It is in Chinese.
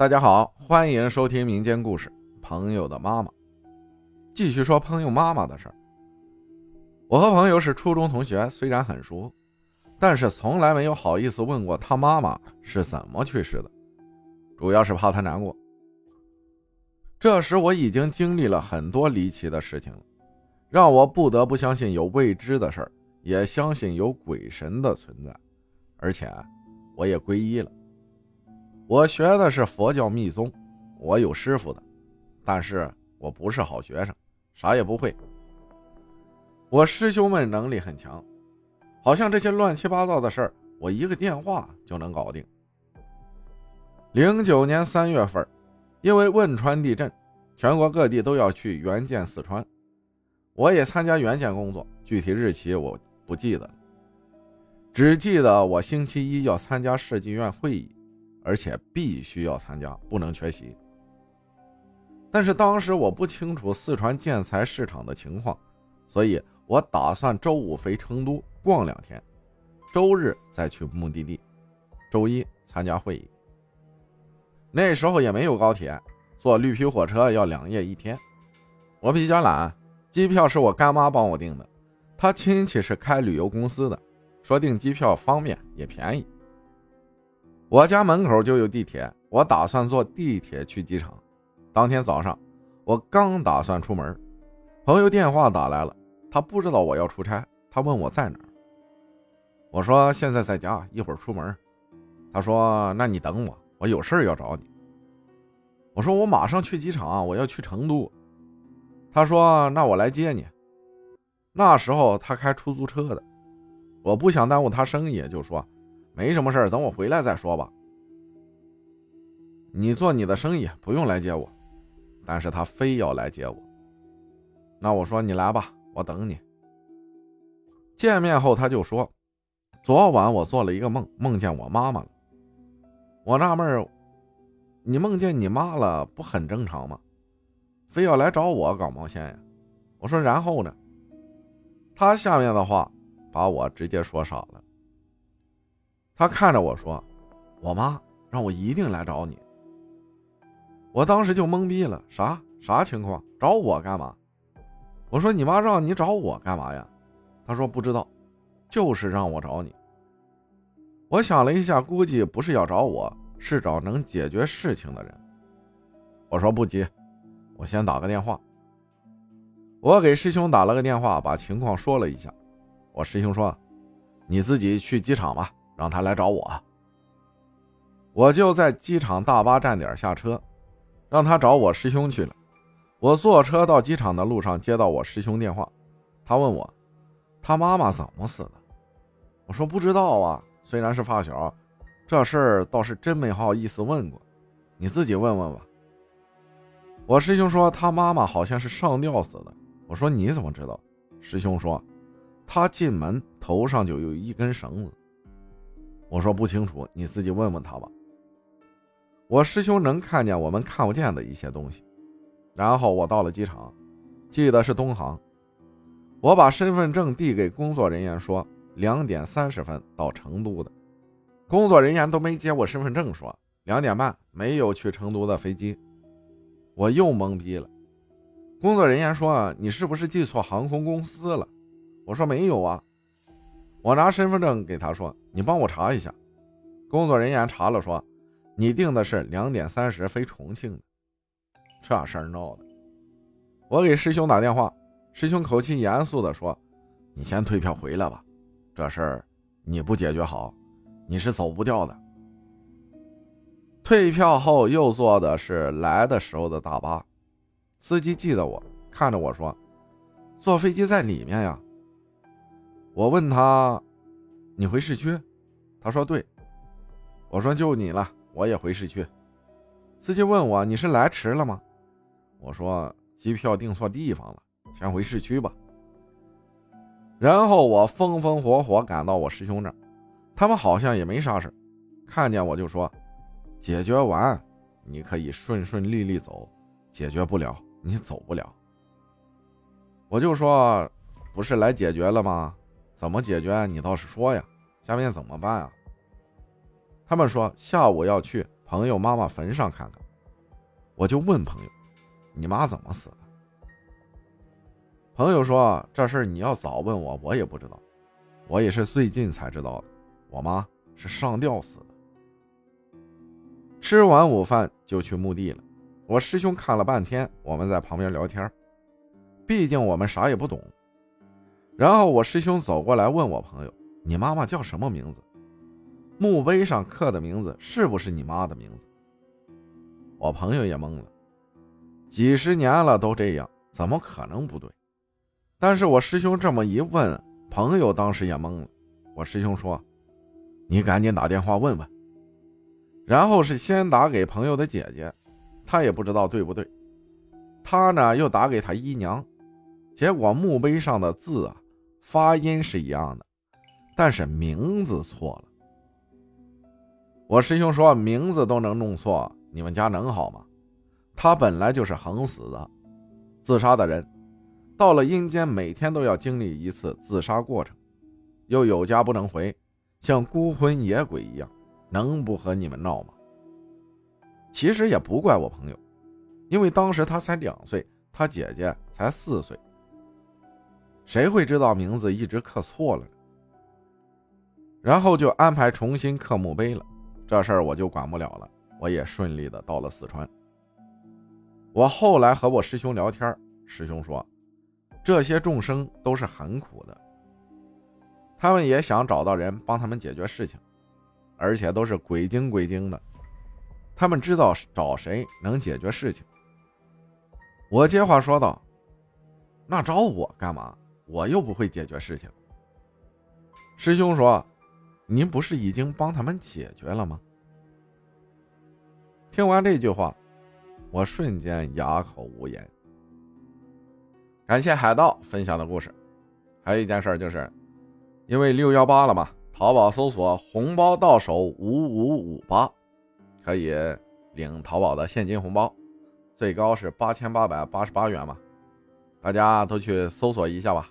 大家好，欢迎收听民间故事《朋友的妈妈》。继续说朋友妈妈的事儿。我和朋友是初中同学，虽然很熟，但是从来没有好意思问过他妈妈是怎么去世的，主要是怕他难过。这时我已经经历了很多离奇的事情了，让我不得不相信有未知的事儿，也相信有鬼神的存在，而且我也皈依了。我学的是佛教密宗，我有师傅的，但是我不是好学生，啥也不会。我师兄们能力很强，好像这些乱七八糟的事儿，我一个电话就能搞定。零九年三月份，因为汶川地震，全国各地都要去援建四川，我也参加援建工作，具体日期我不记得了，只记得我星期一要参加设计院会议。而且必须要参加，不能缺席。但是当时我不清楚四川建材市场的情况，所以我打算周五飞成都逛两天，周日再去目的地，周一参加会议。那时候也没有高铁，坐绿皮火车要两夜一天。我比较懒，机票是我干妈帮我订的，她亲戚是开旅游公司的，说订机票方便也便宜。我家门口就有地铁，我打算坐地铁去机场。当天早上，我刚打算出门，朋友电话打来了，他不知道我要出差，他问我在哪儿。我说现在在家，一会儿出门。他说那你等我，我有事要找你。我说我马上去机场，我要去成都。他说那我来接你。那时候他开出租车的，我不想耽误他生意，就说。没什么事儿，等我回来再说吧。你做你的生意，不用来接我。但是他非要来接我。那我说你来吧，我等你。见面后他就说：“昨晚我做了一个梦，梦见我妈妈了。”我纳闷儿：“你梦见你妈了，不很正常吗？非要来找我搞毛线呀？”我说：“然后呢？”他下面的话把我直接说傻了。他看着我说：“我妈让我一定来找你。”我当时就懵逼了，啥啥情况？找我干嘛？我说：“你妈让你找我干嘛呀？”他说：“不知道，就是让我找你。”我想了一下，估计不是要找我，是找能解决事情的人。我说：“不急，我先打个电话。”我给师兄打了个电话，把情况说了一下。我师兄说：“你自己去机场吧。”让他来找我，我就在机场大巴站点下车，让他找我师兄去了。我坐车到机场的路上接到我师兄电话，他问我他妈妈怎么死的。我说不知道啊，虽然是发小，这事儿倒是真没好意思问过，你自己问问吧。我师兄说他妈妈好像是上吊死的。我说你怎么知道？师兄说他进门头上就有一根绳子。我说不清楚，你自己问问他吧。我师兄能看见我们看不见的一些东西。然后我到了机场，记得是东航。我把身份证递给工作人员，说两点三十分到成都的。工作人员都没接我身份证，说两点半没有去成都的飞机。我又懵逼了。工作人员说你是不是记错航空公司了？我说没有啊。我拿身份证给他说：“你帮我查一下。”工作人员查了说：“你订的是两点三十飞重庆的。”这事儿闹的，我给师兄打电话，师兄口气严肃的说：“你先退票回来吧，这事儿你不解决好，你是走不掉的。”退票后又坐的是来的时候的大巴，司机记得我，看着我说：“坐飞机在里面呀。”我问他：“你回市区？”他说：“对。”我说：“就你了，我也回市区。”司机问我：“你是来迟了吗？”我说：“机票订错地方了，先回市区吧。”然后我风风火火赶到我师兄那儿，他们好像也没啥事看见我就说：“解决完，你可以顺顺利利走；解决不了，你走不了。”我就说：“不是来解决了吗？”怎么解决？你倒是说呀！下面怎么办啊？他们说下午要去朋友妈妈坟上看看。我就问朋友：“你妈怎么死的？”朋友说：“这事儿你要早问我，我也不知道。我也是最近才知道的。我妈是上吊死的。”吃完午饭就去墓地了。我师兄看了半天，我们在旁边聊天。毕竟我们啥也不懂。然后我师兄走过来问我朋友：“你妈妈叫什么名字？墓碑上刻的名字是不是你妈的名字？”我朋友也懵了，几十年了都这样，怎么可能不对？但是我师兄这么一问，朋友当时也懵了。我师兄说：“你赶紧打电话问问。”然后是先打给朋友的姐姐，她也不知道对不对。他呢又打给他姨娘，结果墓碑上的字啊，发音是一样的，但是名字错了。我师兄说：“名字都能弄错。”你们家能好吗？他本来就是横死的，自杀的人，到了阴间每天都要经历一次自杀过程，又有家不能回，像孤魂野鬼一样，能不和你们闹吗？其实也不怪我朋友，因为当时他才两岁，他姐姐才四岁，谁会知道名字一直刻错了呢？然后就安排重新刻墓碑了，这事儿我就管不了了。我也顺利的到了四川。我后来和我师兄聊天，师兄说，这些众生都是很苦的，他们也想找到人帮他们解决事情，而且都是鬼精鬼精的，他们知道找谁能解决事情。我接话说道：“那找我干嘛？我又不会解决事情。”师兄说：“您不是已经帮他们解决了吗？”听完这句话，我瞬间哑口无言。感谢海盗分享的故事。还有一件事就是，因为六幺八了嘛，淘宝搜索“红包到手五五五八”，可以领淘宝的现金红包，最高是八千八百八十八元嘛。大家都去搜索一下吧。